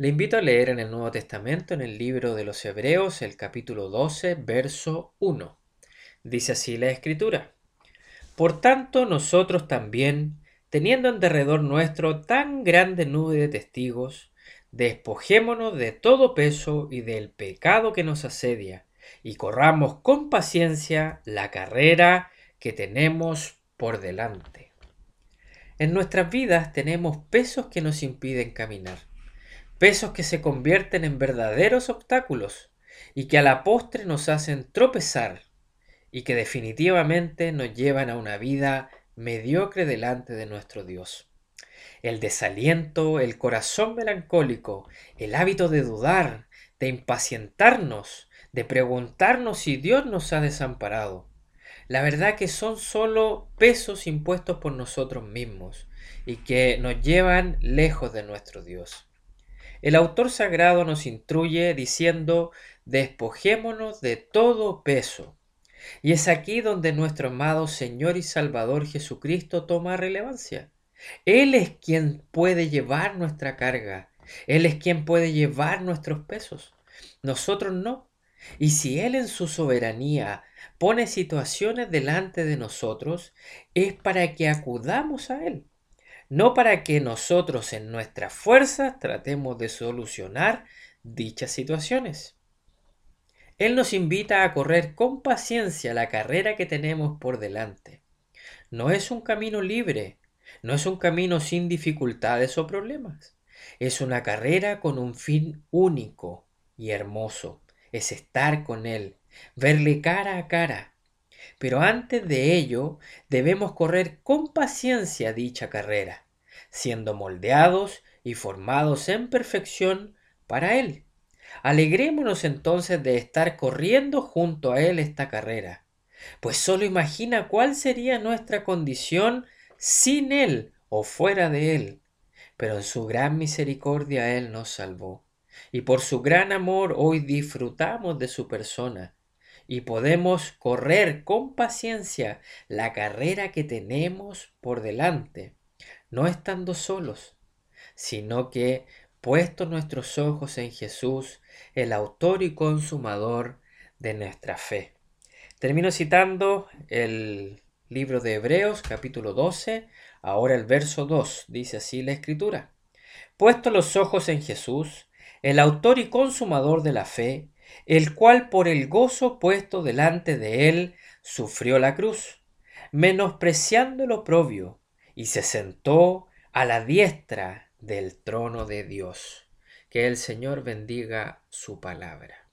Le invito a leer en el Nuevo Testamento, en el libro de los Hebreos, el capítulo 12, verso 1. Dice así la Escritura. Por tanto, nosotros también, teniendo en derredor nuestro tan grande nube de testigos, despojémonos de todo peso y del pecado que nos asedia, y corramos con paciencia la carrera que tenemos por delante. En nuestras vidas tenemos pesos que nos impiden caminar pesos que se convierten en verdaderos obstáculos y que a la postre nos hacen tropezar y que definitivamente nos llevan a una vida mediocre delante de nuestro Dios. El desaliento, el corazón melancólico, el hábito de dudar, de impacientarnos, de preguntarnos si Dios nos ha desamparado. La verdad que son solo pesos impuestos por nosotros mismos y que nos llevan lejos de nuestro Dios. El autor sagrado nos instruye diciendo, despojémonos de todo peso. Y es aquí donde nuestro amado Señor y Salvador Jesucristo toma relevancia. Él es quien puede llevar nuestra carga. Él es quien puede llevar nuestros pesos. Nosotros no. Y si Él en su soberanía pone situaciones delante de nosotros, es para que acudamos a Él no para que nosotros en nuestras fuerzas tratemos de solucionar dichas situaciones. Él nos invita a correr con paciencia la carrera que tenemos por delante. No es un camino libre, no es un camino sin dificultades o problemas. Es una carrera con un fin único y hermoso. Es estar con Él, verle cara a cara, pero antes de ello debemos correr con paciencia dicha carrera, siendo moldeados y formados en perfección para Él. Alegrémonos entonces de estar corriendo junto a Él esta carrera, pues solo imagina cuál sería nuestra condición sin Él o fuera de Él. Pero en su gran misericordia Él nos salvó, y por su gran amor hoy disfrutamos de su persona y podemos correr con paciencia la carrera que tenemos por delante, no estando solos, sino que puestos nuestros ojos en Jesús, el autor y consumador de nuestra fe. Termino citando el libro de Hebreos capítulo 12, ahora el verso 2, dice así la escritura. Puestos los ojos en Jesús, el autor y consumador de la fe, el cual por el gozo puesto delante de él sufrió la cruz, menospreciando el oprobio, y se sentó a la diestra del trono de Dios. Que el Señor bendiga su palabra.